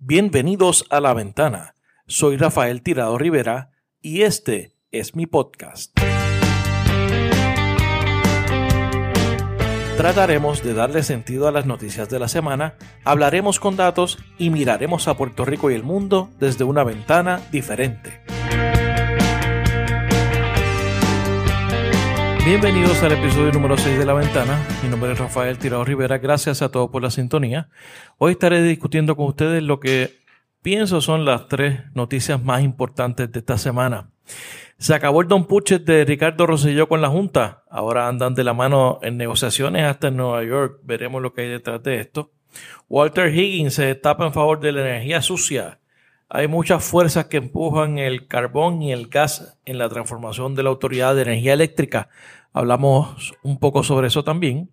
Bienvenidos a La Ventana. Soy Rafael Tirado Rivera y este es mi podcast. Trataremos de darle sentido a las noticias de la semana, hablaremos con datos y miraremos a Puerto Rico y el mundo desde una ventana diferente. Bienvenidos al episodio número 6 de La Ventana. Mi nombre es Rafael Tirado Rivera. Gracias a todos por la sintonía. Hoy estaré discutiendo con ustedes lo que pienso son las tres noticias más importantes de esta semana. Se acabó el Don Puchet de Ricardo Rosselló con la Junta. Ahora andan de la mano en negociaciones hasta en Nueva York. Veremos lo que hay detrás de esto. Walter Higgins se destapa en favor de la energía sucia. Hay muchas fuerzas que empujan el carbón y el gas en la transformación de la Autoridad de Energía Eléctrica Hablamos un poco sobre eso también.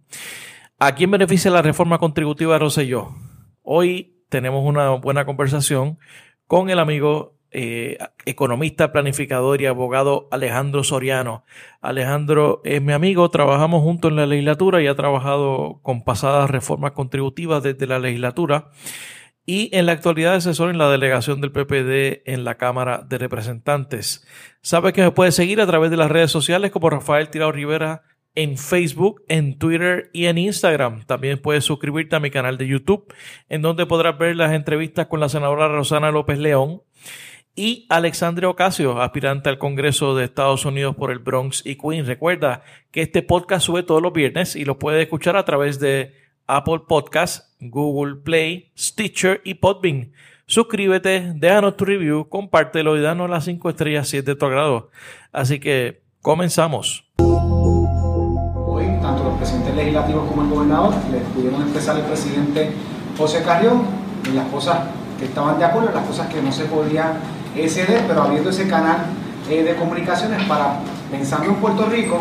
¿A quién beneficia la reforma contributiva de? Hoy tenemos una buena conversación con el amigo eh, economista, planificador y abogado Alejandro Soriano. Alejandro es mi amigo, trabajamos juntos en la legislatura y ha trabajado con pasadas reformas contributivas desde la legislatura y en la actualidad es asesor en la delegación del PPD en la Cámara de Representantes. Sabe que me puede seguir a través de las redes sociales como Rafael Tirado Rivera en Facebook, en Twitter y en Instagram. También puedes suscribirte a mi canal de YouTube, en donde podrás ver las entrevistas con la senadora Rosana López León y Alexandre Ocasio, aspirante al Congreso de Estados Unidos por el Bronx y Queens. Recuerda que este podcast sube todos los viernes y lo puedes escuchar a través de Apple Podcasts, Google Play, Stitcher y Podbean. Suscríbete, déjanos tu review, compártelo y danos las 5 estrellas si es de tu agrado. Así que comenzamos. Hoy, tanto los presidentes legislativos como el gobernador les pudieron expresar al presidente José Carrión en las cosas que estaban de acuerdo, las cosas que no se podían ceder, pero abriendo ese canal eh, de comunicaciones para, pensando en Puerto Rico,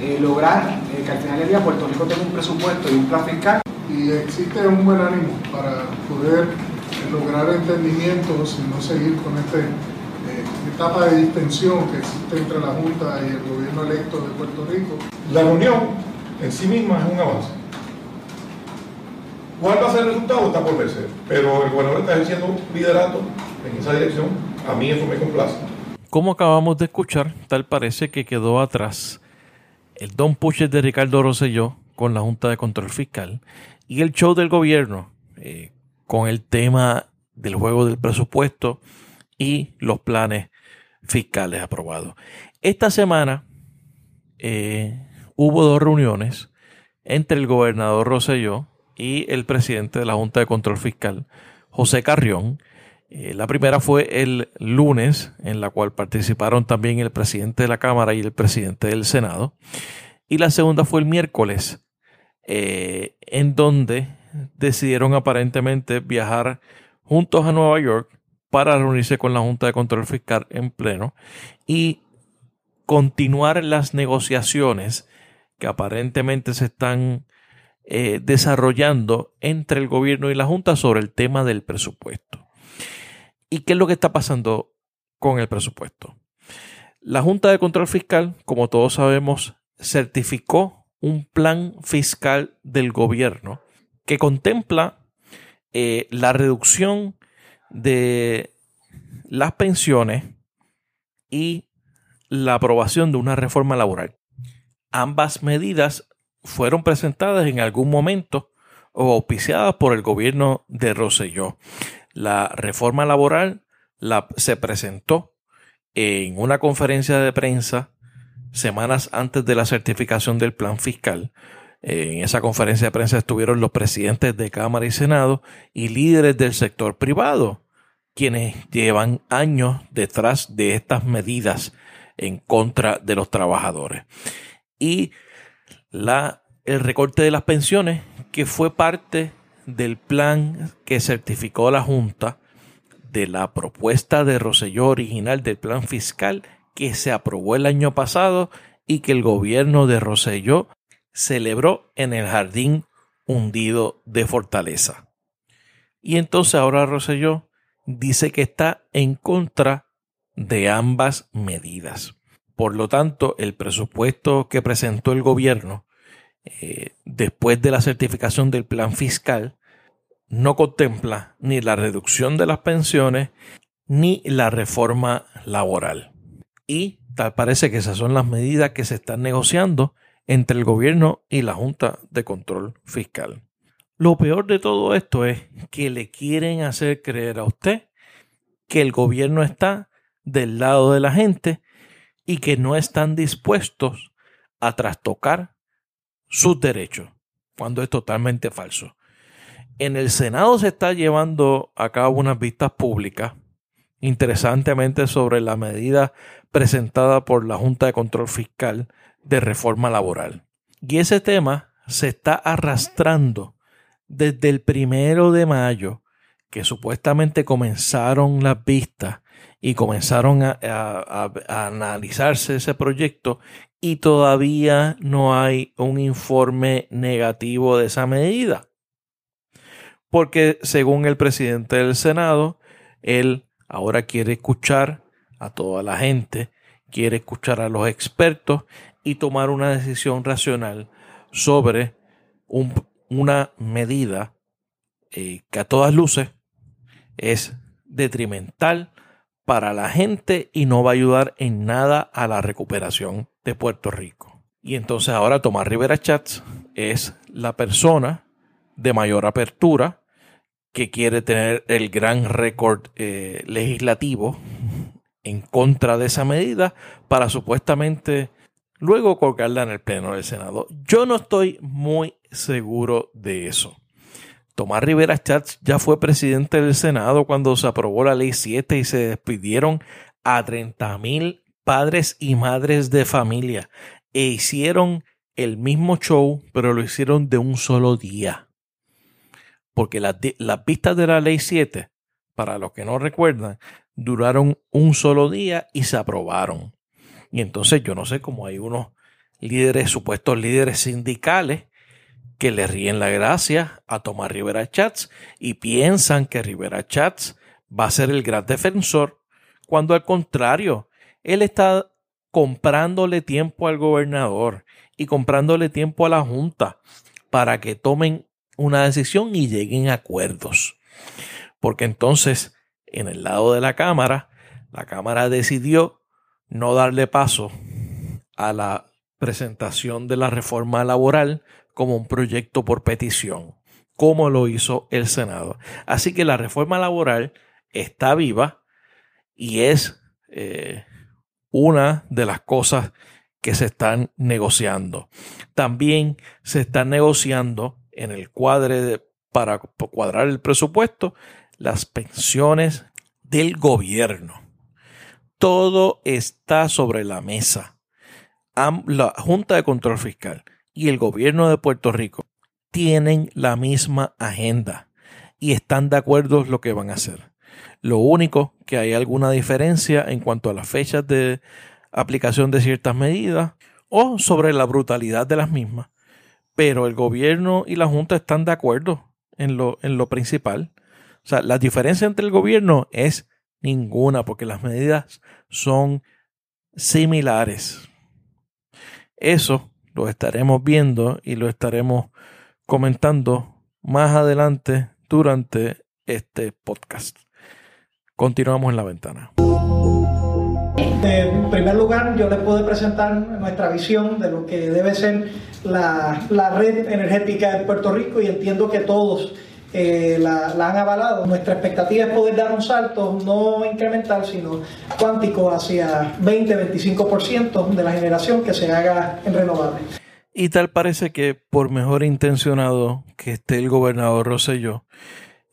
eh, lograr eh, que al final del día Puerto Rico tenga un presupuesto y un plan fiscal y existe un buen ánimo para poder lograr entendimientos y no seguir con esta eh, etapa de distensión que existe entre la Junta y el gobierno electo de Puerto Rico. La reunión en sí misma es un avance. ¿Cuál va a ser el resultado? Está por verse. Pero el gobernador está ejerciendo liderato en esa dirección. A mí eso me complace. Como acabamos de escuchar, tal parece que quedó atrás el Don Puches de Ricardo Rosselló con la Junta de Control Fiscal y el show del gobierno eh, con el tema del juego del presupuesto y los planes fiscales aprobados. Esta semana eh, hubo dos reuniones entre el gobernador Rosselló y el presidente de la Junta de Control Fiscal, José Carrión. Eh, la primera fue el lunes, en la cual participaron también el presidente de la Cámara y el presidente del Senado. Y la segunda fue el miércoles, eh, en donde decidieron aparentemente viajar juntos a Nueva York para reunirse con la Junta de Control Fiscal en pleno y continuar las negociaciones que aparentemente se están eh, desarrollando entre el gobierno y la Junta sobre el tema del presupuesto. ¿Y qué es lo que está pasando con el presupuesto? La Junta de Control Fiscal, como todos sabemos, certificó un plan fiscal del gobierno que contempla eh, la reducción de las pensiones y la aprobación de una reforma laboral. Ambas medidas fueron presentadas en algún momento o auspiciadas por el gobierno de Rosselló. La reforma laboral la, se presentó en una conferencia de prensa semanas antes de la certificación del plan fiscal. En esa conferencia de prensa estuvieron los presidentes de Cámara y Senado y líderes del sector privado, quienes llevan años detrás de estas medidas en contra de los trabajadores. Y la, el recorte de las pensiones, que fue parte del plan que certificó la Junta de la propuesta de Roselló original del plan fiscal que se aprobó el año pasado y que el gobierno de Roselló celebró en el jardín hundido de Fortaleza. Y entonces ahora Roselló dice que está en contra de ambas medidas. Por lo tanto, el presupuesto que presentó el gobierno eh, después de la certificación del plan fiscal no contempla ni la reducción de las pensiones ni la reforma laboral. Y tal parece que esas son las medidas que se están negociando entre el gobierno y la Junta de Control Fiscal. Lo peor de todo esto es que le quieren hacer creer a usted que el gobierno está del lado de la gente y que no están dispuestos a trastocar sus derechos, cuando es totalmente falso. En el Senado se está llevando a cabo unas vistas públicas, interesantemente sobre la medida presentada por la Junta de Control Fiscal de reforma laboral. Y ese tema se está arrastrando desde el primero de mayo, que supuestamente comenzaron las vistas y comenzaron a, a, analizarse ese proyecto y todavía no hay un informe negativo de esa medida. Porque según el presidente del Senado, él ahora quiere escuchar a toda la gente, quiere escuchar a los expertos y tomar una decisión racional sobre una medida eh, que a todas luces es detrimental para la gente y no va a ayudar en nada a la recuperación de Puerto Rico. Y entonces ahora Tomás Rivera Chats es la persona de mayor apertura que quiere tener el gran récord eh, legislativo en contra de esa medida para supuestamente luego colgarla en el Pleno del Senado. Yo no estoy muy seguro de eso. Tomás Rivera Chats ya fue presidente del Senado cuando se aprobó la Ley 7 y se despidieron a 30 mil padres y madres de familia e hicieron el mismo show, pero lo hicieron de un solo día. Porque las, las vistas de la Ley 7, para los que no recuerdan, duraron un solo día y se aprobaron. Y entonces yo no sé cómo hay unos líderes, supuestos líderes sindicales, que le ríen la gracia a Tomás Rivera Chats y piensan que Rivera Chats va a ser el gran defensor, cuando al contrario, él está comprándole tiempo al gobernador y comprándole tiempo a la Junta para que tomen una decisión y lleguen a acuerdos. Porque entonces, en el lado de la Cámara, la Cámara decidió no darle paso a la presentación de la reforma laboral como un proyecto por petición, como lo hizo el Senado. Así que la reforma laboral está viva y es eh, una de las cosas que se están negociando. También se están negociando en el cuadre para cuadrar el presupuesto las pensiones del gobierno todo está sobre la mesa. La Junta de Control Fiscal y el gobierno de Puerto Rico tienen la misma agenda y están de acuerdo en lo que van a hacer. Lo único que hay alguna diferencia en cuanto a las fechas de aplicación de ciertas medidas o sobre la brutalidad de las mismas. Pero el gobierno y la Junta están de acuerdo en lo, en lo principal. O sea, la diferencia entre el gobierno es Ninguna, porque las medidas son similares. Eso lo estaremos viendo y lo estaremos comentando más adelante durante este podcast. Continuamos en la ventana. En primer lugar, yo les puedo presentar nuestra visión de lo que debe ser la, la red energética de Puerto Rico y entiendo que todos eh, la, han avalado. Nuestra expectativa es poder dar un salto no incremental, sino cuántico hacia 20-25% de la generación que se haga en renovables. Y tal parece que por mejor intencionado que esté el gobernador Rosselló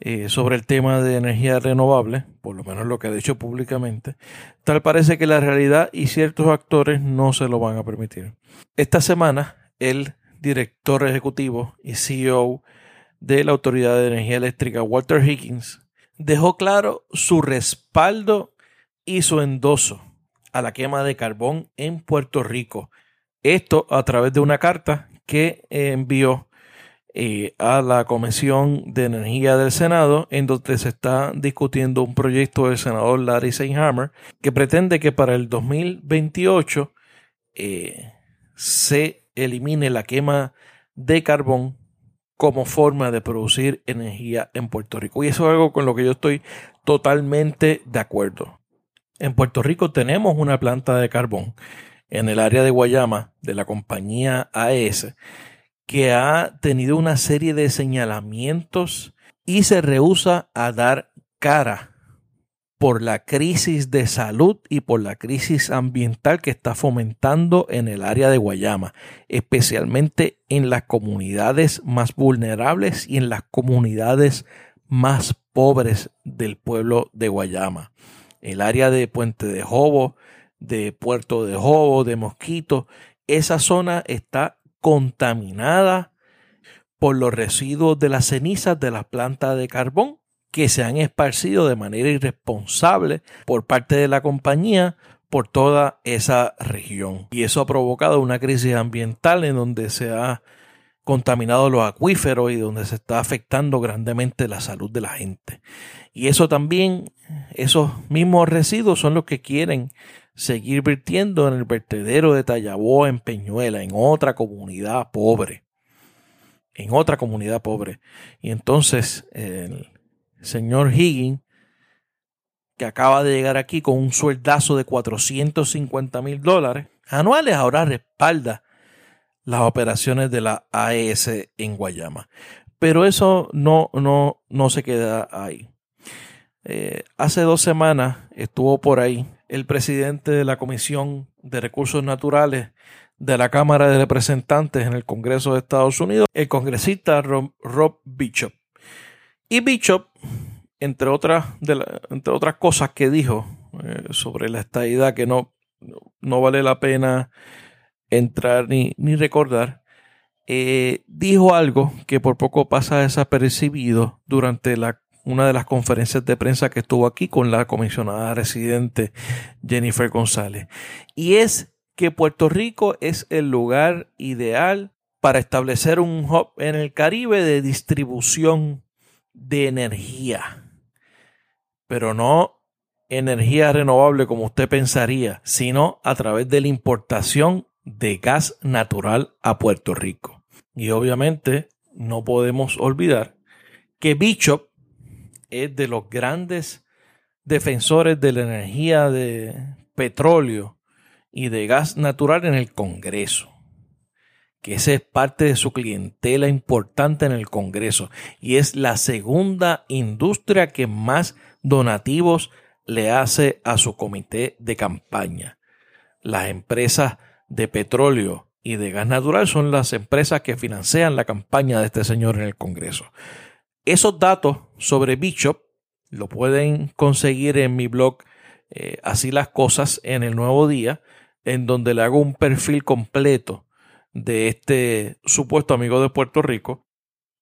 eh, sobre el tema de energía renovable, por lo menos lo que ha dicho públicamente, tal parece que la realidad y ciertos actores no se lo van a permitir. Esta semana, el director ejecutivo y CEO de la Autoridad de Energía Eléctrica, Walter Higgins, dejó claro su respaldo y su endoso a la quema de carbón en Puerto Rico. Esto a través de una carta que envió eh, a la Comisión de Energía del Senado, en donde se está discutiendo un proyecto del senador Larry Seinhammer que pretende que para el 2028 eh, se elimine la quema de carbón como forma de producir energía en Puerto Rico. Y eso es algo con lo que yo estoy totalmente de acuerdo. En Puerto Rico tenemos una planta de carbón en el área de Guayama de la compañía AES que ha tenido una serie de señalamientos y se rehúsa a dar cara por la crisis de salud y por la crisis ambiental que está fomentando en el área de Guayama, especialmente en las comunidades más vulnerables y en las comunidades más pobres del pueblo de Guayama. El área de Puente de Jobo, de Puerto de Jobo, de Mosquito, esa zona está contaminada por los residuos de las cenizas de las plantas de carbón que se han esparcido de manera irresponsable por parte de la compañía por toda esa región. Y eso ha provocado una crisis ambiental en donde se ha contaminado los acuíferos y donde se está afectando grandemente la salud de la gente. Y eso también, esos mismos residuos son los que quieren seguir vertiendo en el vertedero de Tallaboa en Peñuela, en otra comunidad pobre. En otra comunidad pobre. Y entonces el, señor Higgins, que acaba de llegar aquí con un sueldazo de 450 mil dólares anuales, ahora respalda las operaciones de la AES en Guayama. Pero eso no, no, no se queda ahí. Eh, hace dos semanas estuvo por ahí el presidente de la Comisión de Recursos Naturales de la Cámara de Representantes en el Congreso de Estados Unidos, el congresista Rob Bishop. Y Bishop, entre otras, entre otras cosas que dijo eh, sobre la estadidad que no, no vale la pena entrar ni, ni recordar, eh, dijo algo que por poco pasa desapercibido durante la, una de las conferencias de prensa que estuvo aquí con la comisionada residente Jennifer González. Y es que Puerto Rico es el lugar ideal para establecer un hub en el Caribe de distribución de energía, pero no energía renovable como usted pensaría, sino a través de la importación de gas natural a Puerto Rico. Y obviamente no podemos olvidar que Bishop es de los grandes defensores de la energía de petróleo y de gas natural en el Congreso que esa es parte de su clientela importante en el Congreso y es la segunda industria que más donativos le hace a su comité de campaña. Las empresas de petróleo y de gas natural son las empresas que financian la campaña de este señor en el Congreso. Esos datos sobre Bishop lo pueden conseguir en mi blog eh, Así las cosas en el nuevo día, en donde le hago un perfil completo de este supuesto amigo de Puerto Rico,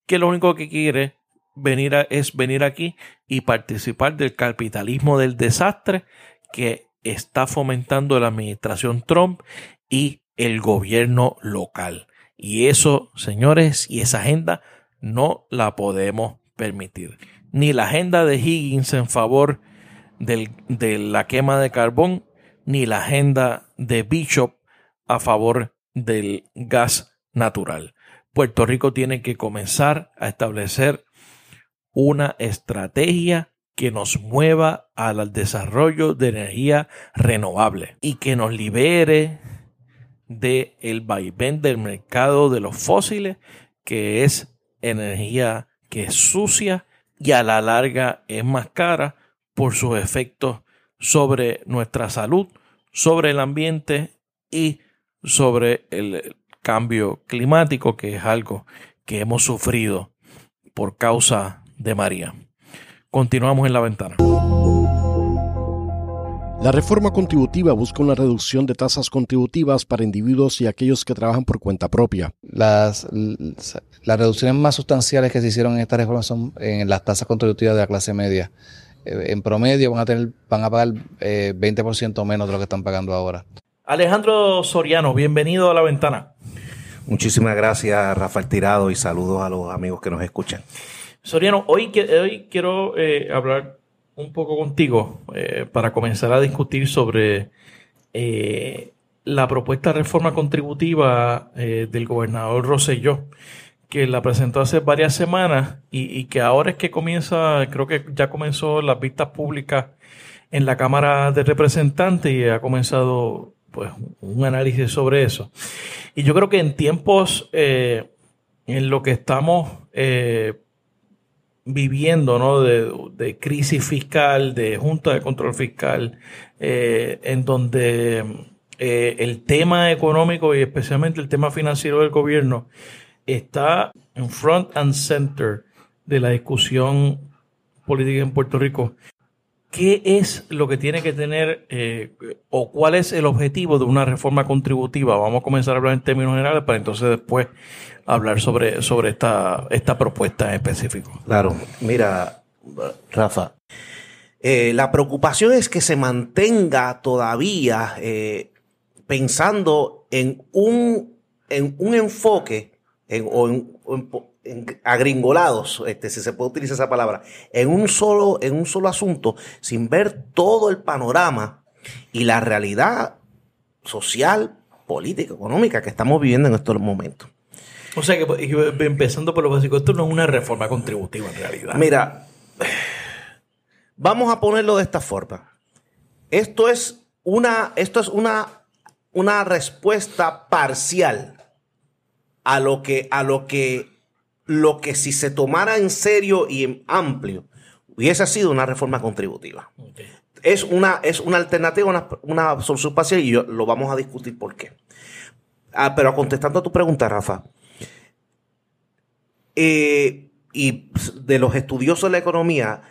que lo único que quiere venir es venir aquí y participar del capitalismo del desastre que está fomentando la administración Trump y el gobierno local. Y eso, señores, y esa agenda no la podemos permitir. Ni la agenda de Higgins en favor de la quema de carbón, ni la agenda de Bishop a favor del gas natural. Puerto Rico tiene que comenzar a establecer una estrategia que nos mueva al desarrollo de energía renovable y que nos libere del el vaivén del mercado de los fósiles, que es energía que es sucia y a la larga es más cara por sus efectos sobre nuestra salud, sobre el ambiente y sobre el cambio climático, que es algo que hemos sufrido por causa de María. Continuamos en la ventana. La reforma contributiva busca una reducción de tasas contributivas para individuos y aquellos que trabajan por cuenta propia. Las, las reducciones más sustanciales que se hicieron en esta reforma son en las tasas contributivas de la clase media. Eh, en promedio van a, tener, van a pagar 20% eh, menos de lo que están pagando ahora. Alejandro Soriano, bienvenido a la ventana. Muchísimas gracias, Rafael Tirado, y saludos a los amigos que nos escuchan. Soriano, hoy, hoy quiero eh, hablar un poco contigo eh, para comenzar a discutir sobre eh, la propuesta de reforma contributiva del gobernador Rosselló, que la presentó hace varias semanas y, que ahora es que comienza, creo que ya comenzó las vistas públicas en la Cámara de Representantes y ha comenzado pues un análisis sobre eso. Y yo creo que en tiempos eh, en lo que estamos eh, viviendo, ¿no? De, crisis fiscal, de junta de control fiscal, eh, en donde el tema económico y especialmente el tema financiero del gobierno está en front and center de la discusión política en Puerto Rico. ¿Qué es lo que tiene que tener eh, o cuál es el objetivo de una reforma contributiva? Vamos a comenzar a hablar en términos generales para entonces después hablar sobre, sobre esta, esta propuesta en específico. Claro, mira, Rafa, eh, la preocupación es que se mantenga todavía eh, pensando en un, en un enfoque o en, agringolados, este, si se puede utilizar esa palabra, en un solo, en un solo asunto, sin ver todo el panorama y la realidad social, política, económica que estamos viviendo en estos momentos. O sea que empezando por lo básico, esto no es una reforma contributiva en realidad. Mira, vamos a ponerlo de esta forma. Esto es una, esto es una, una respuesta parcial a lo que, a lo que, lo que si se tomara en serio y en amplio, hubiese sido una reforma contributiva. Es, una, es una alternativa, una, una solución parcial y lo vamos a discutir por qué. Ah, pero contestando a tu pregunta, Rafa, eh, y de los estudiosos de la economía,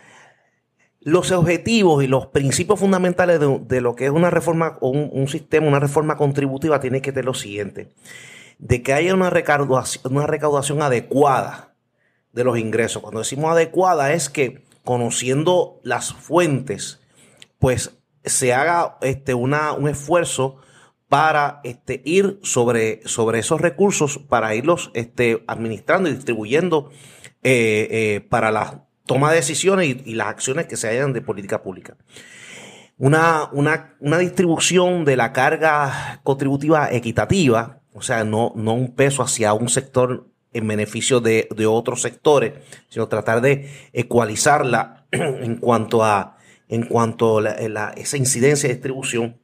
los objetivos y los principios fundamentales de, lo que es una reforma o un, un, sistema, una reforma contributiva, tiene que tener lo siguiente de que haya una recaudación, adecuada de los ingresos. Cuando decimos adecuada es que conociendo las fuentes, pues se haga este, una, un esfuerzo para este, ir sobre, sobre esos recursos, para irlos este, administrando y distribuyendo eh, eh, para la toma de decisiones y, y, las acciones que se hayan de política pública. Una, una, una distribución de la carga contributiva equitativa o sea, no, no un peso hacia un sector en beneficio de, otros sectores, sino tratar de ecualizarla en cuanto a, en cuanto a esa incidencia de distribución.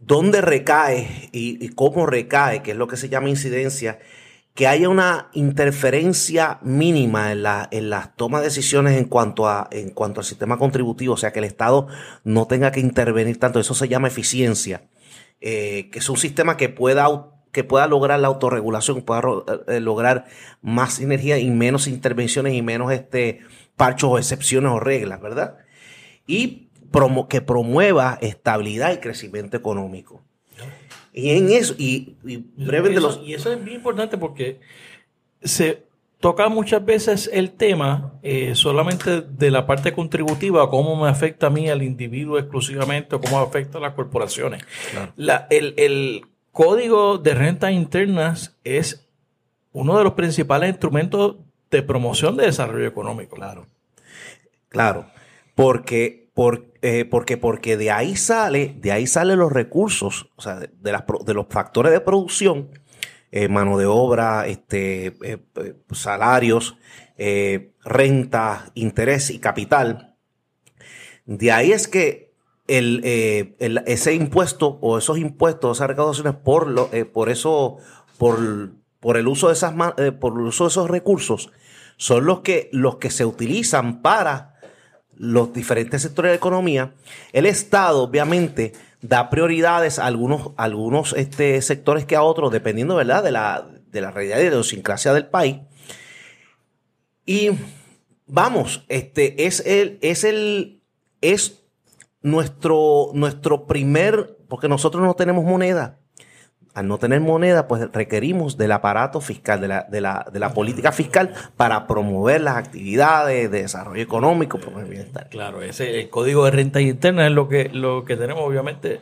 ¿Dónde recae y, cómo recae, que es lo que se llama incidencia? Que haya una interferencia mínima en la, en las tomas de decisiones en cuanto, a, en cuanto al sistema contributivo, o sea, que el Estado no tenga que intervenir tanto. Eso se llama eficiencia. Eh, que es un sistema que pueda, que pueda lograr la autorregulación, pueda eh, eh, lograr más energía y menos intervenciones y menos este, parchos o excepciones o reglas, ¿verdad? Y que promueva estabilidad y crecimiento económico. Y en eso, y, y, los... y eso es bien importante porque se, toca muchas veces el tema eh, solamente de la parte contributiva, cómo me afecta a mí, al individuo exclusivamente, o cómo afecta a las corporaciones. el, código de rentas internas es uno de los principales instrumentos de promoción de desarrollo económico. Claro. Claro. Porque, eh, porque, porque de ahí sale, de ahí salen los recursos, o sea, de, de los factores de producción eh, mano de obra, este, eh, eh, salarios, renta, interés y capital. De ahí es que el, ese impuesto o esos impuestos, esas recaudaciones por, lo, por eso, por, por, el uso de esas, por uso de esos recursos, son los que, los que se utilizan para los diferentes sectores de economía. El Estado, obviamente, da prioridades a algunos, algunos este, sectores que a otros, dependiendo ¿verdad? De, la, de la realidad y de la idiosincrasia del país. Y vamos, este es el, es el, es nuestro, nuestro primer, porque nosotros no tenemos moneda al no tener moneda, pues requerimos del aparato fiscal, de la, de la, de la política fiscal para promover las actividades de desarrollo económico, bienestar. Claro, ese el código de renta interna es lo que, lo que tenemos, obviamente.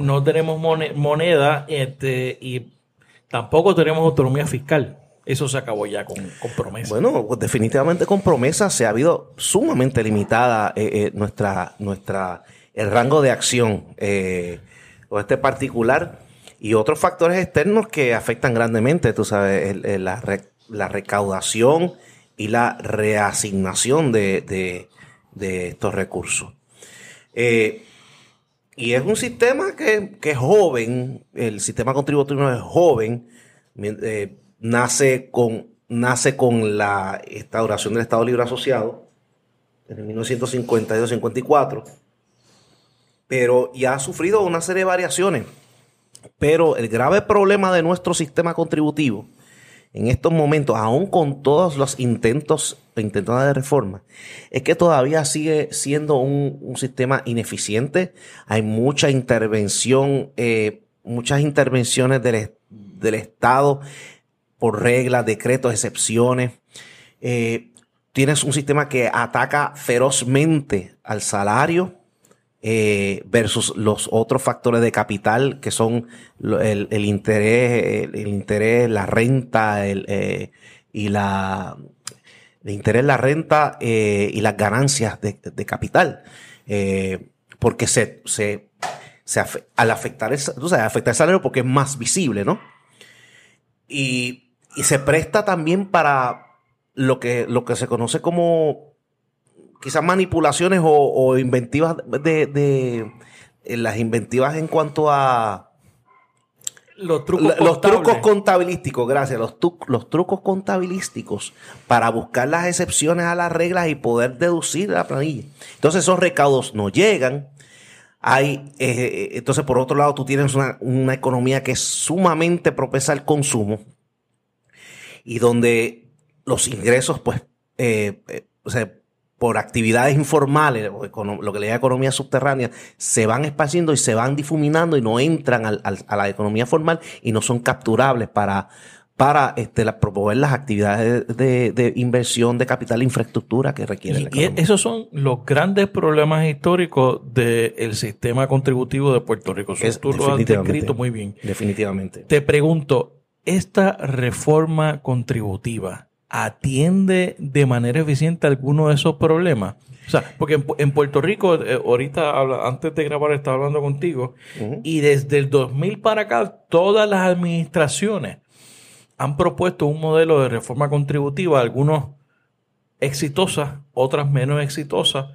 No tenemos moneda este, y tampoco tenemos autonomía fiscal. Eso se acabó ya con, con promesa. Bueno, pues definitivamente con promesa se ha habido sumamente limitada eh, eh, nuestra, nuestra, el rango de acción. Eh, o este particular y otros factores externos que afectan grandemente, tú sabes, la la recaudación y la reasignación de, estos recursos. Eh, y es un sistema que, es joven, el sistema contributivo es joven, eh, nace, con, nace con la instauración del Estado Libre Asociado en 1952-54, pero ya ha sufrido una serie de variaciones. Pero el grave problema de nuestro sistema contributivo en estos momentos, aún con todos los intentos, intentos de reforma, es que todavía sigue siendo un, sistema ineficiente. Hay mucha intervención, eh, muchas intervenciones del, del, Estado por reglas, decretos, excepciones. Eh, tienes un sistema que ataca ferozmente al salario eh, versus los otros factores de capital que son el, interés, el, interés, la renta eh, y la el interés, la renta eh, y las ganancias de, capital. porque se, se, al afectar el, afectar el salario porque es más visible, ¿no? Y, y se presta también para lo que, lo que se conoce como quizás manipulaciones o, inventivas de, de, eh, las inventivas en cuanto a los trucos, los trucos contabilísticos, gracias, los, los trucos contabilísticos para buscar las excepciones a las reglas y poder deducir la planilla. Entonces esos recaudos no llegan. Hay, eh, eh, entonces, por otro lado, tú tienes una, una, economía que es sumamente propensa al consumo y donde los ingresos, pues, o sea, por actividades informales, lo que le llama economía subterránea, se van esparciendo y se van difuminando y no entran a la economía formal y no son capturables para, para este, promover las actividades de, inversión de capital e infraestructura que requiere la economía. Y esos son los grandes problemas históricos del sistema contributivo de Puerto Rico. Es, tú lo has descrito muy bien. Definitivamente. Te pregunto, esta reforma contributiva, atiende de manera eficiente alguno de esos problemas? O sea, porque en, Puerto Rico, eh, ahorita, antes de grabar, estaba hablando contigo, y desde el 2000 para acá, todas las administraciones han propuesto un modelo de reforma contributiva, algunos exitosas, otras menos exitosas,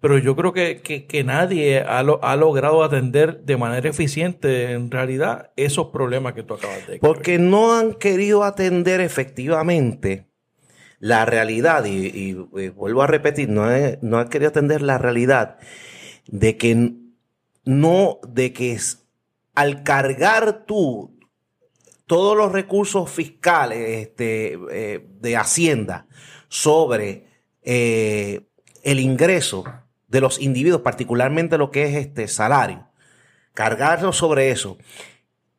pero yo creo que, nadie ha, ha, logrado atender de manera eficiente en realidad esos problemas que tú acabas de Porque no han querido atender efectivamente la realidad, y, vuelvo a repetir, no he, no querido atender la realidad de que no, de que al cargar tú todos los recursos fiscales este, eh, de Hacienda sobre eh, el ingreso de los individuos, particularmente lo que es este salario, cargarlo sobre eso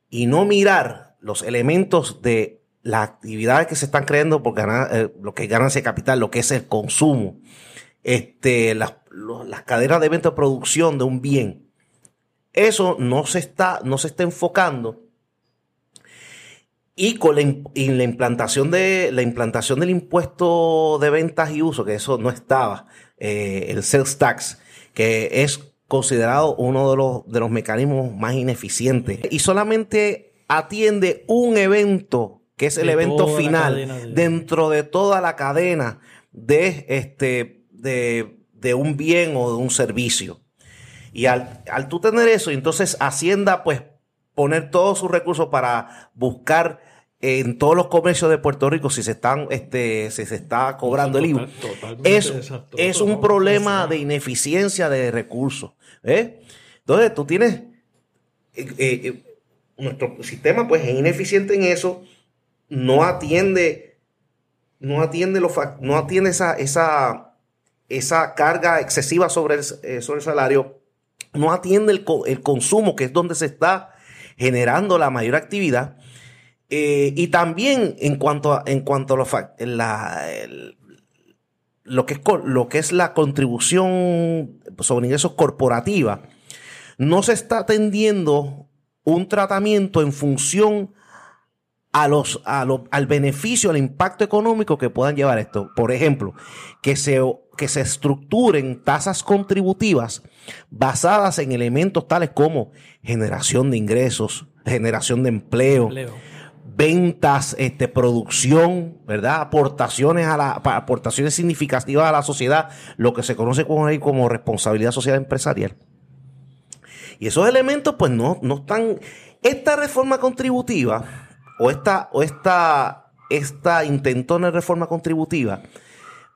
y no mirar los elementos de las actividades que se están creando por ganar, eh, lo que es ganancia de capital, lo que es el consumo, este, las, cadenas de venta de producción de un bien. Eso no se está, no se está enfocando. Y con la, implantación de la implantación del impuesto de ventas y uso, que eso no estaba, eh, el sales tax, que es considerado uno de los, de los mecanismos más ineficientes. Y solamente atiende un evento que es el evento final dentro de toda la cadena de, este, de, un bien o de un servicio. Y al, al tú tener eso, entonces Hacienda, pues, poner todos sus recursos para buscar en todos los comercios de Puerto Rico si se están este si se está cobrando el IVA es, es un problema de ineficiencia de recursos ¿eh? entonces tú tienes eh, eh, nuestro sistema pues es ineficiente en eso no atiende, no atiende, no atiende esa, esa, esa carga excesiva sobre el, eh, sobre el salario, no atiende el, el, consumo, que es donde se está generando la mayor actividad. Eh, y también en cuanto a, en cuanto a lo, la, lo, que es, lo que es la contribución sobre ingresos corporativa, no se está atendiendo un tratamiento en función a los, al beneficio, al impacto económico que puedan llevar esto. Por ejemplo, que se, que se estructuren tasas contributivas basadas en elementos tales como generación de ingresos, generación de empleo, ventas, este, producción, ¿verdad? Aportaciones a la, aportaciones significativas a la sociedad, lo que se conoce como, como responsabilidad social empresarial. Y esos elementos, pues, no, no están. Esta reforma contributiva, o esta, o esta, esta intentona reforma contributiva,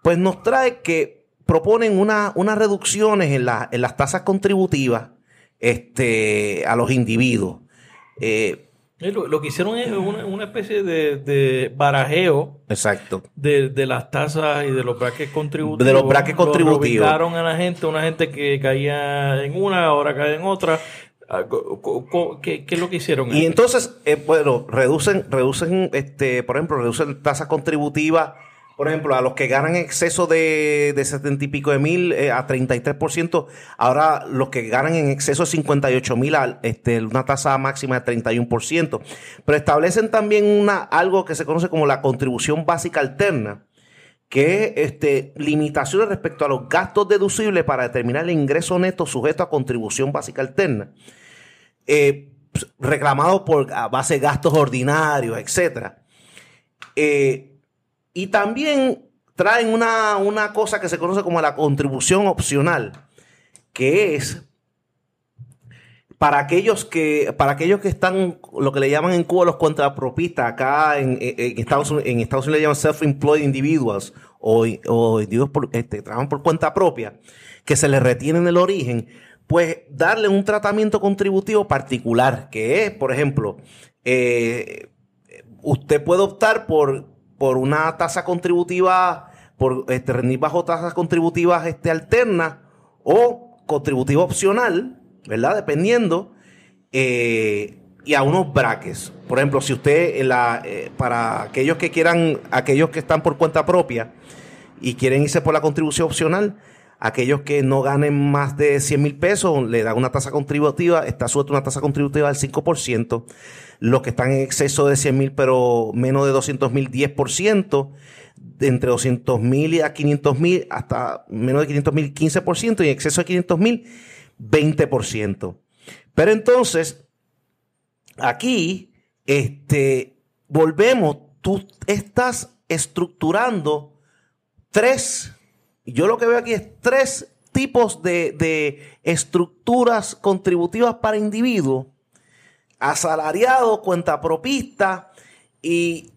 pues nos trae que proponen una, unas reducciones en, en las tasas contributivas este, a los individuos. Eh, lo, que hicieron es una, especie de, barajeo. Exacto. De, las tasas y de los brackets contributivos. De los brackets contributivos. a la gente, una gente que caía en una, ahora cae en otra. ¿Qué, es lo que hicieron? Y entonces, eh, bueno, reducen, reducen, este, por ejemplo, reducen tasas contributivas por ejemplo, a los que ganan exceso de, de 70 y pico de mil eh, a 33%, ahora los que ganan en exceso de 58 mil, este, una tasa máxima de 31%. Pero establecen también una, algo que se conoce como la contribución básica alterna, que es este, limitaciones respecto a los gastos deducibles para determinar el ingreso neto sujeto a contribución básica alterna. Eh, reclamado por a base de gastos ordinarios, etcétera. Eh, y también traen una, una cosa que se conoce como la contribución opcional, que es para aquellos que, para aquellos que están, lo que le llaman en Cuba los contrapropistas, acá en, Estados, Unidos, le llaman self-employed individuals o, individuos que este, trabajan por cuenta propia, que se les retienen el origen, pues darle un tratamiento contributivo particular, que es, por ejemplo, eh, usted puede optar por por una tasa contributiva, por este, rendir bajo tasas contributivas este, alternas o contributiva opcional, ¿verdad? Dependiendo. Eh, y a unos braques. Por ejemplo, si usted, la, eh, para aquellos que quieran, aquellos que están por cuenta propia y quieren irse por la contribución opcional, aquellos que no ganen más de 100 mil pesos, le da una tasa contributiva, está suelta una tasa contributiva del 5% los que están en exceso de 100 mil, pero menos de 200 mil, 10%, de entre 200 mil a 500 mil, hasta menos de 500 mil, 15%, y en exceso de 500 mil, 20%. Pero entonces, aquí, este, volvemos, tú estás estructurando tres, yo lo que veo aquí es tres tipos de, de estructuras contributivas para individuos asalariado, cuenta propista y,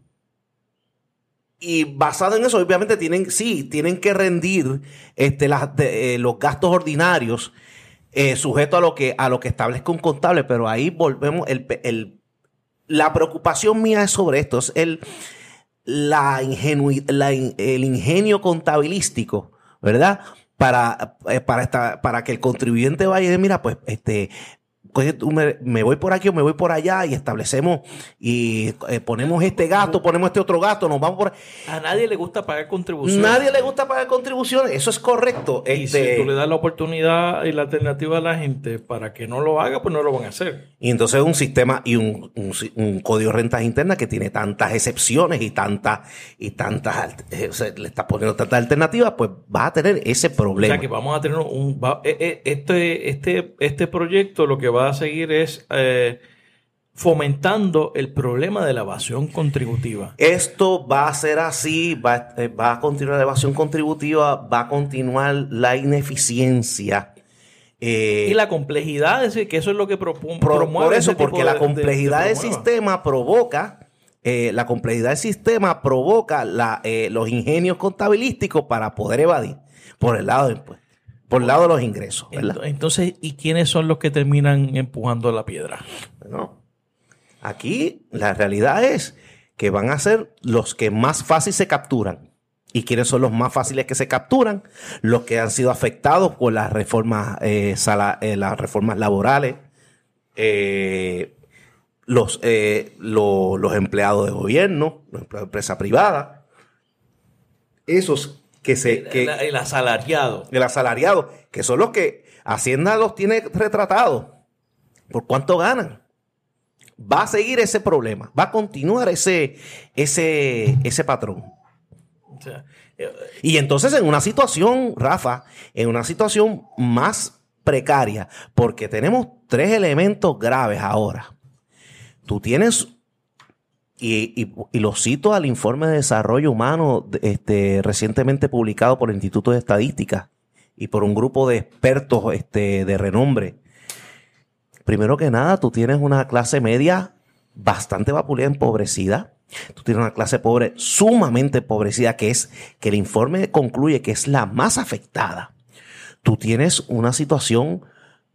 y basado en eso, obviamente tienen, sí, tienen que rendir este, eh, los gastos ordinarios eh, sujeto a lo que a lo que establezca un contable, pero ahí volvemos, el, la preocupación mía es sobre esto, es el, la, el ingenio contabilístico, ¿verdad? Para, eh, para, para que el contribuyente vaya y diga, mira, pues este, me, voy por aquí o me voy por allá y establecemos y eh, ponemos este gasto, ponemos este otro gasto, nos vamos por... A nadie le gusta pagar contribuciones. Nadie le gusta pagar contribuciones, eso es correcto. Y si este tú le das la oportunidad y la alternativa a la gente para que no lo haga, pues no lo van a hacer. Y entonces un sistema y un, un, código de rentas internas que tiene tantas excepciones y tantas, y tantas, eh, le está poniendo tantas alternativas, pues va a tener ese problema. O sea que vamos a tener un... Eh, este, este, este proyecto lo que va a seguir es eh, fomentando el problema de la evasión contributiva. Esto va a ser así, va, eh, a continuar la evasión contributiva, va a continuar la ineficiencia. Eh, y la complejidad, es decir, que eso es lo que promueve. Por eso, porque la complejidad del sistema provoca, la complejidad del sistema provoca los ingenios contabilísticos para poder evadir por el lado de impuestos. Por el lado de los ingresos. Entonces, ¿y quiénes son los que terminan empujando la piedra? Bueno, aquí la realidad es que van a ser los que más fácil se capturan. ¿Y quiénes son los más fáciles que se capturan? Los que han sido afectados por las reformas, eh, eh, las reformas laborales, eh, los, los empleados de gobierno, los empleados de empresa privada. Esos que se... Que, el, asalariado. El asalariado, que son los que Hacienda los tiene retratados. ¿Por cuánto ganan? Va a seguir ese problema, va a continuar ese, ese, ese patrón. Eh, y entonces en una situación, Rafa, en una situación más precaria, porque tenemos tres elementos graves ahora. Tú tienes y, lo cito al informe de desarrollo humano este, recientemente publicado por el Instituto de Estadística y por un grupo de expertos este, de renombre. Primero que nada, tú tienes una clase media bastante vapuleada, empobrecida. Tú tienes una clase pobre sumamente empobrecida, que es que el informe concluye que es la más afectada. Tú tienes una situación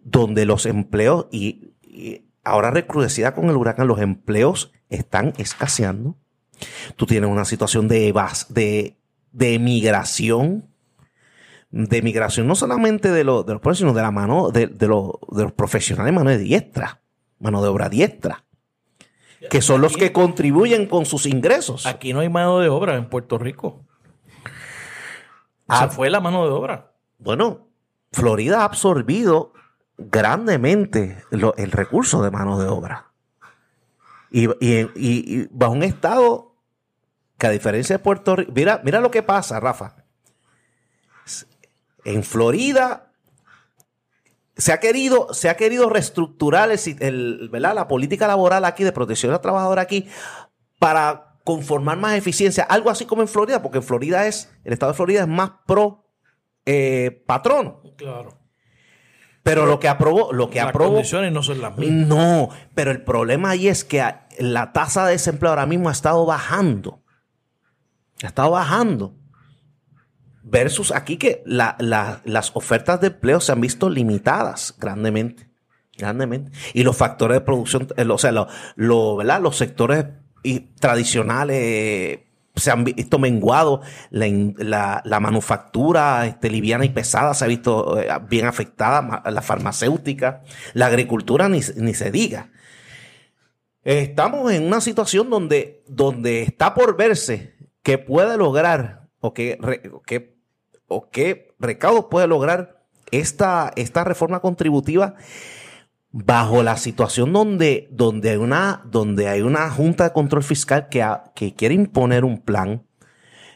donde los empleos, y, y ahora recrudecida con el huracán, los empleos están escaseando. Tú tienes una situación de, evas, de, de migración, de migración no solamente de, los de los pueblos, sino de la mano, de, de, los, de los profesionales mano de diestra, mano de obra diestra, que son los que contribuyen con sus ingresos. Aquí no hay mano de obra en Puerto Rico. Ah. Se fue la mano de obra. Bueno, Florida ha absorbido grandemente el recurso de mano de obra. Y, y- y- bajo un estado que a diferencia de Puerto Rico, mira, mira lo que pasa, Rafa. En Florida se ha querido, se ha querido reestructurar el, la política laboral aquí de protección al trabajador aquí para conformar más eficiencia. Algo así como en Florida, porque en Florida es, el estado de Florida es más pro eh, patrono. Claro. Pero lo que aprobó, lo que Las aprobó. condiciones no son las mismas. No, pero el problema ahí es que la tasa de desempleo ahora mismo ha estado bajando. Ha estado bajando. Versus aquí que la- la- las ofertas de empleo se han visto limitadas grandemente. Grandemente. Y los factores de producción, eh, o sea, lo- lo- ¿verdad? los sectores tradicionales se han visto menguados. La, la- manufactura este, liviana y pesada se ha visto eh, bien afectada. La farmacéutica, la agricultura ni, ni se diga. Estamos en una situación donde, donde está por verse que puede lograr o que, o que, o qué recaudos puede lograr esta, esta reforma contributiva bajo la situación donde, donde, hay, una, donde hay una Junta de Control Fiscal que, que quiere imponer un plan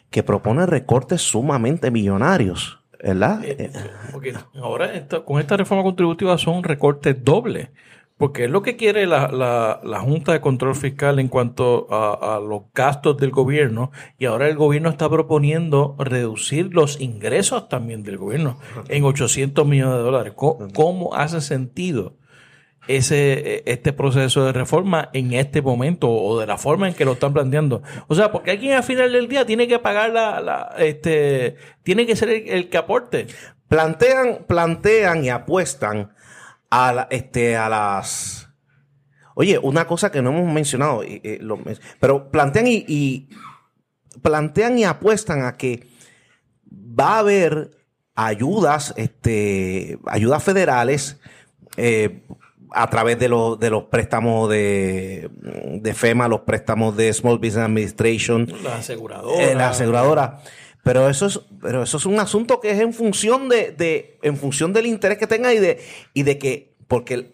que propone recortes sumamente millonarios, ¿verdad? Eh, porque ahora con esta reforma contributiva son recortes dobles. Porque es lo que quiere la, la- la Junta de Control Fiscal en cuanto a, a los gastos del gobierno. Y ahora el gobierno está proponiendo reducir los ingresos también del gobierno en 800 millones de dólares. ¿Cómo, cómo hace sentido ese, este proceso de reforma en este momento o de la forma en que lo están planteando? O sea, porque alguien al final del día tiene que pagar la, este, tiene que ser el, que aporte. plantean, plantean y apuestan a, la- este, a las... Oye, una cosa que no hemos mencionado, men- pero plantean y, y- plantean y apuestan a que va a haber ayudas, este, ayudas federales eh, a través de, los de los préstamos de, de FEMA, los préstamos de Small Business Administration, La aseguradora. eh, la aseguradora. Pero eso es, pero eso es un asunto que es en función de, de- en función del interés que tenga y de, y de que, porque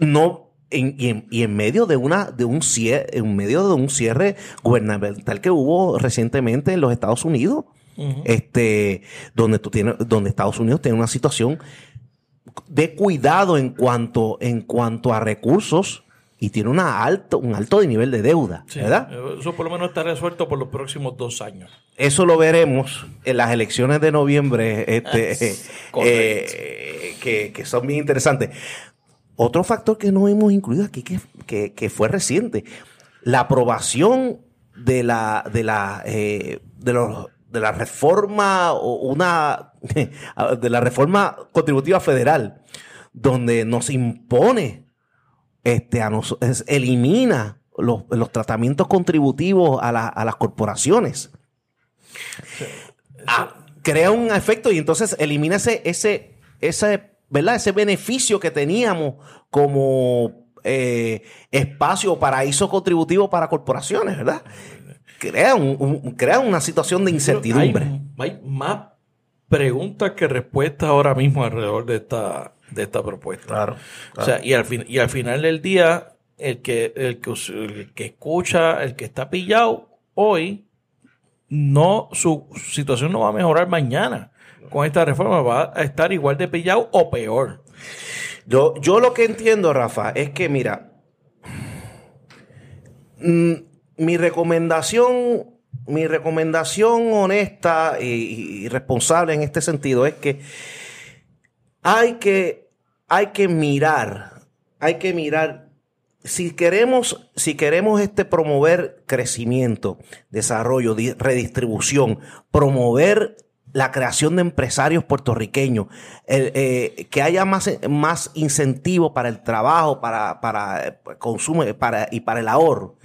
no, en- y, en, y en medio de una, de un cierre, en medio de un cierre gubernamental que hubo recientemente en los Estados Unidos, este, donde tú tienes, donde Estados Unidos tiene una situación de cuidado en cuanto, en cuanto a recursos y tiene una alto, un alto nivel de deuda, Sí, ¿verdad? Eso por lo menos está resuelto por los próximos dos años. Eso lo veremos en las elecciones de noviembre, este, eh, que, que son bien interesantes. Otro factor que no hemos incluido aquí, que, que- que fue reciente, la aprobación de la, de la, eh, de los, de la reforma o una, de la reforma contributiva federal, donde nos impone, este, a nos, es- elimina los, los tratamientos contributivos a, la- a las corporaciones. Ah, crea un efecto y entonces elimina ese, ese, ese, ¿verdad? ese beneficio que teníamos como eh, espacio paraíso contributivo para corporaciones, ¿verdad? Crea, un- un- crea una situación de incertidumbre. Hay, hay más preguntas que respuestas ahora mismo alrededor de esta, de esta propuesta. Claro, O sea, y al, fin, y al final del día, el que, el, que, el que escucha, el que está pillado hoy, no, su, su situación no va a mejorar mañana. Con esta reforma va a estar igual de pillado o peor. Yo, yo lo que entiendo, Rafa, es que, mira, Mm, mi recomendación, mi recomendación honesta y, responsable en este sentido es que hay que, hay que mirar, hay que mirar si queremos, si queremos este promover crecimiento, desarrollo, di- redistribución, promover la creación de empresarios puertorriqueños, el, eh, que haya más, más incentivo para el trabajo, para, para eh, consumo para, y para el ahorro.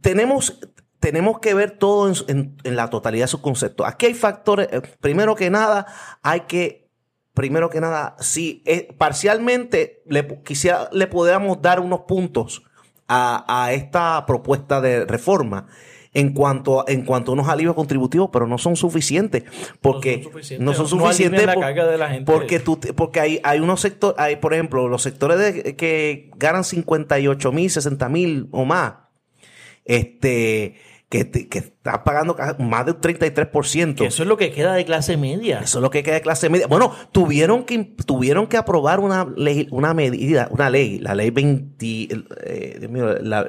Tenemos, tenemos que ver todo en, en- en la totalidad de sus conceptos. Aquí hay factores, eh, primero que nada, hay que primero que nada, si eh, parcialmente le, quisiera, le podríamos dar unos puntos a, a esta propuesta de reforma en cuanto, en cuanto a unos alivios contributivos, pero no son suficientes. Porque No son suficientes. no son No suficientes. la por- carga de la gente. Porque, tú, porque hay, hay unos sectores, hay, por ejemplo, los sectores de, que ganan 58 mil, 60 mil o más, este, que, te- que están pagando más de un 33%. Que eso es lo que queda de clase media. Eso es lo que queda de clase media. Bueno, tuvieron que, tuvieron que aprobar una ley, una medida, una ley, la ley 20, eh, la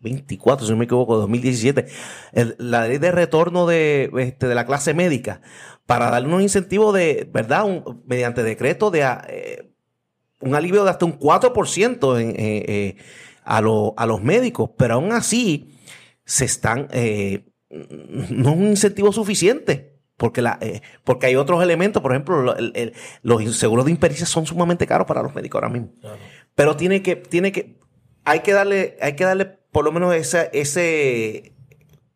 24, si no me equivoco, 2017, el- la ley de retorno de, este, de la clase médica, para darle unos incentivos de, ¿verdad? Un- mediante decreto de ah, eh, un alivio de hasta un 4% en, eh, eh, a, lo- a los médicos, pero aún así se están, eh, no es un incentivo suficiente. Porque, la, eh, porque hay otros elementos, por ejemplo, lo- el- el- los seguros de impericia son sumamente caros para los médicos ahora mismo. Pero tiene que, tiene que, hay que darle, hay que darle por lo menos ese, ese,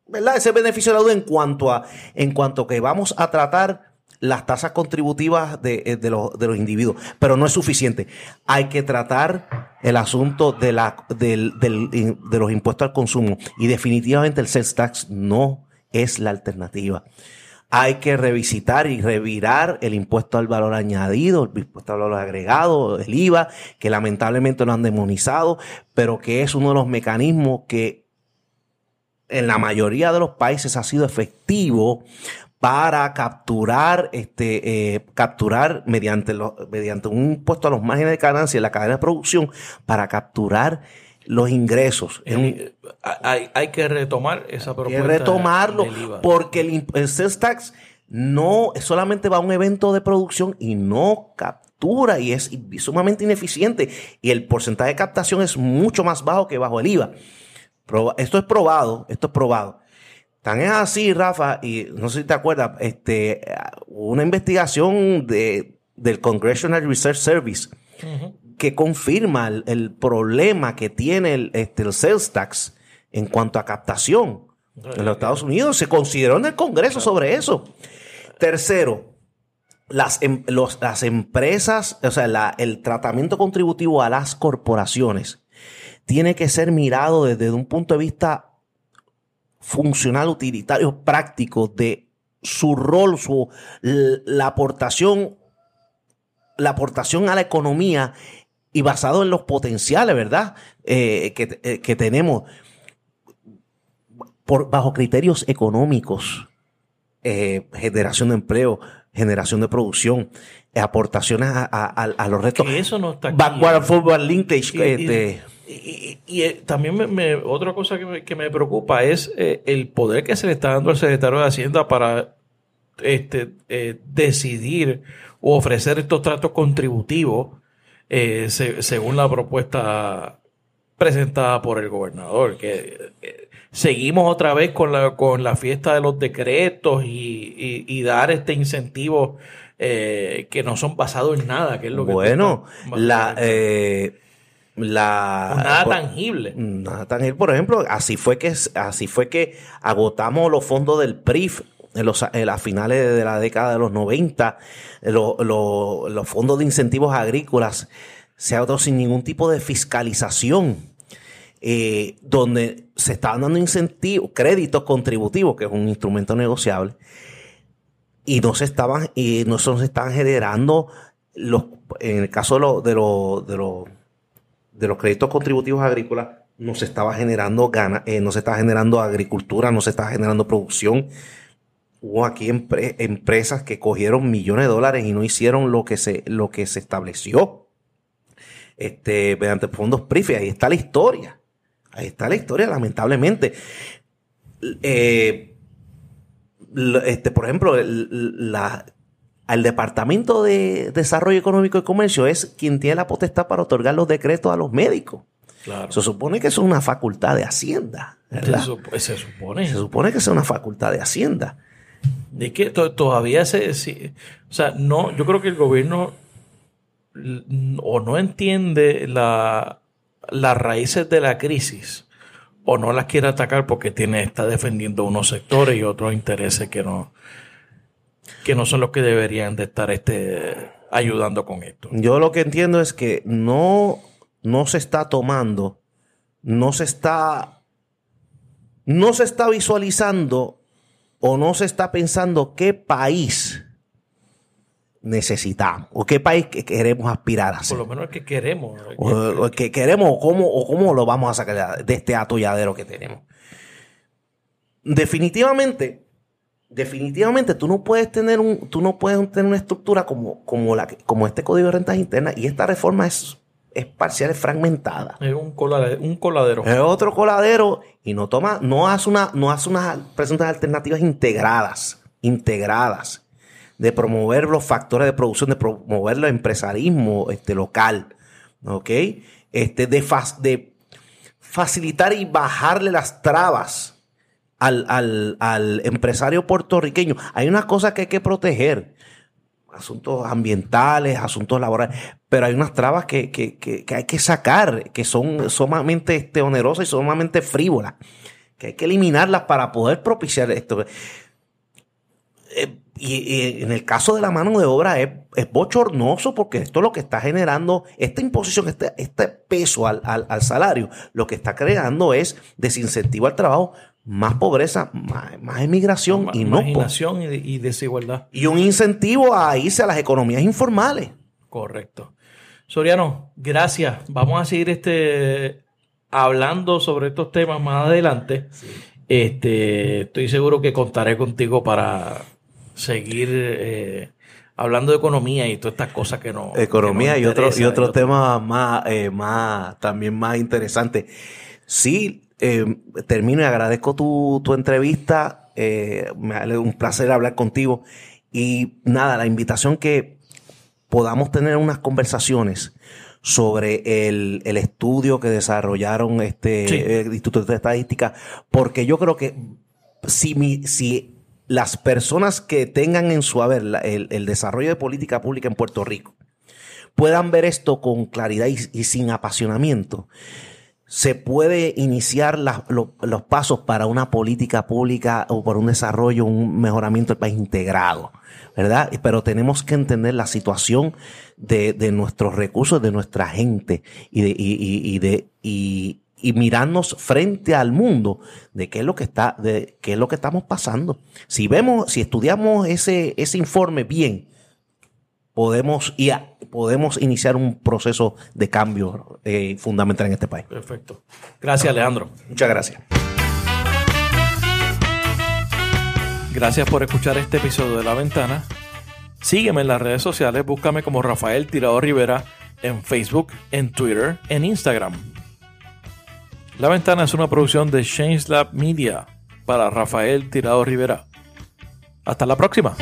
¿verdad? Ese beneficio de la duda en cuanto a, en cuanto que vamos a tratar las tasas contributivas de, eh, de los, individuos, pero no es suficiente. Hay que tratar el asunto de, de los impuestos al consumo y definitivamente el sales tax no es la alternativa. Hay que revisitar y revirar el impuesto al valor añadido, el impuesto al valor agregado, el IVA, que lamentablemente lo han demonizado, pero que es uno de los mecanismos que en la mayoría de los países ha sido efectivo para capturar, este, eh, capturar mediante, lo- mediante un impuesto a los márgenes de ganancia en la cadena de producción para capturar los ingresos. El- hay, hay que retomar esa hay propuesta. que retomarlo porque el, el sales tax no solamente va a un evento de producción y no captura y es sumamente ineficiente y el porcentaje de captación es mucho más bajo que bajo el IVA. Esto es probado, esto es probado. Tan es así, Rafa, y no sé si te acuerdas, este, una investigación de, del Congressional Research Service que confirma el, el problema que tiene el, este, el sales tax en cuanto a captación en los Estados Unidos. Se consideró en el Congreso sobre eso. Tercero, las, em- los- las empresas, o sea, la- el tratamiento contributivo a las corporaciones tiene que ser mirado desde un punto de vista funcional, utilitario, práctico de su rol, su, la aportación, la aportación a la economía y basado en los potenciales, ¿verdad? Eh, que, eh, que tenemos por, bajo criterios económicos, eh, generación de empleo, generación de producción, eh, aportaciones a, a- a- los retos. Que eso no está aquí. Backward forward linkage. Y- y- este, Y, y- y, eh, también me, me- otra cosa que me, que me preocupa es eh, el poder que se le está dando al secretario de Hacienda para este, eh, decidir o ofrecer estos tratos contributivos eh, se- según la propuesta presentada por el gobernador. Que eh, seguimos otra vez con la, con la fiesta de los decretos y, dar este incentivo eh, que no son basados en nada, que es lo que bueno, la, la nada por- tangible. Nada tangible, por ejemplo, así fue que así fue que agotamos los fondos del PRIF en, los, en las finales de la década de los 90, lo- lo- los fondos de incentivos agrícolas se agotó sin ningún tipo de fiscalización, eh, donde se estaban dando incentivos, créditos contributivos, que es un instrumento negociable, y no se estaban, y no se estaban generando los, en el caso de los, de los, de los de los créditos contributivos agrícolas no se estaba generando gana, eh, no se estaba generando agricultura, no se estaba generando producción. Hubo aquí empre- empresas que cogieron millones de dólares y no hicieron lo que se, lo que se estableció este, mediante fondos PRIF. y Ahí está la historia. Ahí está la historia, lamentablemente. Eh, este, por ejemplo, la, al Departamento de Desarrollo Económico y Comercio es quien tiene la potestad para otorgar los decretos a los médicos. Se supone que es una facultad de Hacienda. Se, supone. Se supone que es una facultad de Hacienda. De que todavía se, O sea, no, yo creo que el gobierno o no entiende la, las raíces de la crisis o no las quiere atacar porque tiene, está defendiendo unos sectores y otros intereses que no, que no son los que deberían de estar este, ayudando con esto. Yo lo que entiendo es que no, no se está tomando, no se está, no se está visualizando o no se está pensando qué país necesitamos o qué país que queremos aspirar a ser. Por lo menos el que queremos. O, el que queremos o cómo, o cómo lo vamos a sacar de este atolladero que tenemos. Definitivamente, definitivamente tú no puedes tener un, tú no puedes tener una estructura como, como, la, como este código de rentas internas y esta reforma es, es parcial, es fragmentada. Es un coladero, un coladero. Es otro coladero y no toma, no hace una, no hace unas presentas alternativas integradas, integradas de promover los factores de producción, de promover el empresarismo este, local, ¿ok? Este, de, de facilitar y bajarle las trabas al, al, empresario puertorriqueño. Hay unas cosas que hay que proteger, asuntos ambientales, asuntos laborales, pero hay unas trabas que, que, que, hay que sacar, que son sumamente este, onerosas y sumamente frívolas, que hay que eliminarlas para poder propiciar esto. Eh, y, en el caso de la mano de obra es, bochornoso porque esto es lo que está generando, esta imposición, este, este peso al, salario, lo que está creando es desincentivo al trabajo, más pobreza, más, emigración y no. Imaginación y, desigualdad. Y un incentivo a irse a las economías informales. Correcto. Soriano, gracias. Vamos a seguir este hablando sobre estos temas más adelante. Este, estoy seguro que contaré contigo para seguir eh, hablando de economía y todas estas cosas que no. Economía y otro, y otro tema más, eh, más, también más interesante. Sí, eh, termino y agradezco tu, tu entrevista. me un placer hablar contigo. Y nada, la invitación que podamos tener unas conversaciones sobre el, el estudio que desarrollaron este Instituto de Estadística, porque yo creo que si, mi, si las personas que tengan en su haber el, desarrollo de política pública en Puerto Rico puedan ver esto con claridad y, sin apasionamiento, se puede iniciar los pasos para una política pública o para un desarrollo, un mejoramiento del país integrado, ¿verdad? Pero tenemos que entender la situación de, nuestros recursos, de nuestra gente y de, y, de, y, y mirarnos frente al mundo de qué es lo que está, de qué es lo que estamos pasando. Si vemos, si estudiamos ese, ese informe bien, podemos, y podemos iniciar un proceso de cambio eh, fundamental en este país. Perfecto. Gracias, Alejandro. Muchas gracias. Gracias por escuchar este episodio de La Ventana. Sígueme en las redes sociales, búscame como Rafael Tirado Rivera en Facebook, en Twitter, en Instagram. La Ventana es una producción de Change Lab Media para Rafael Tirado Rivera. Hasta la próxima.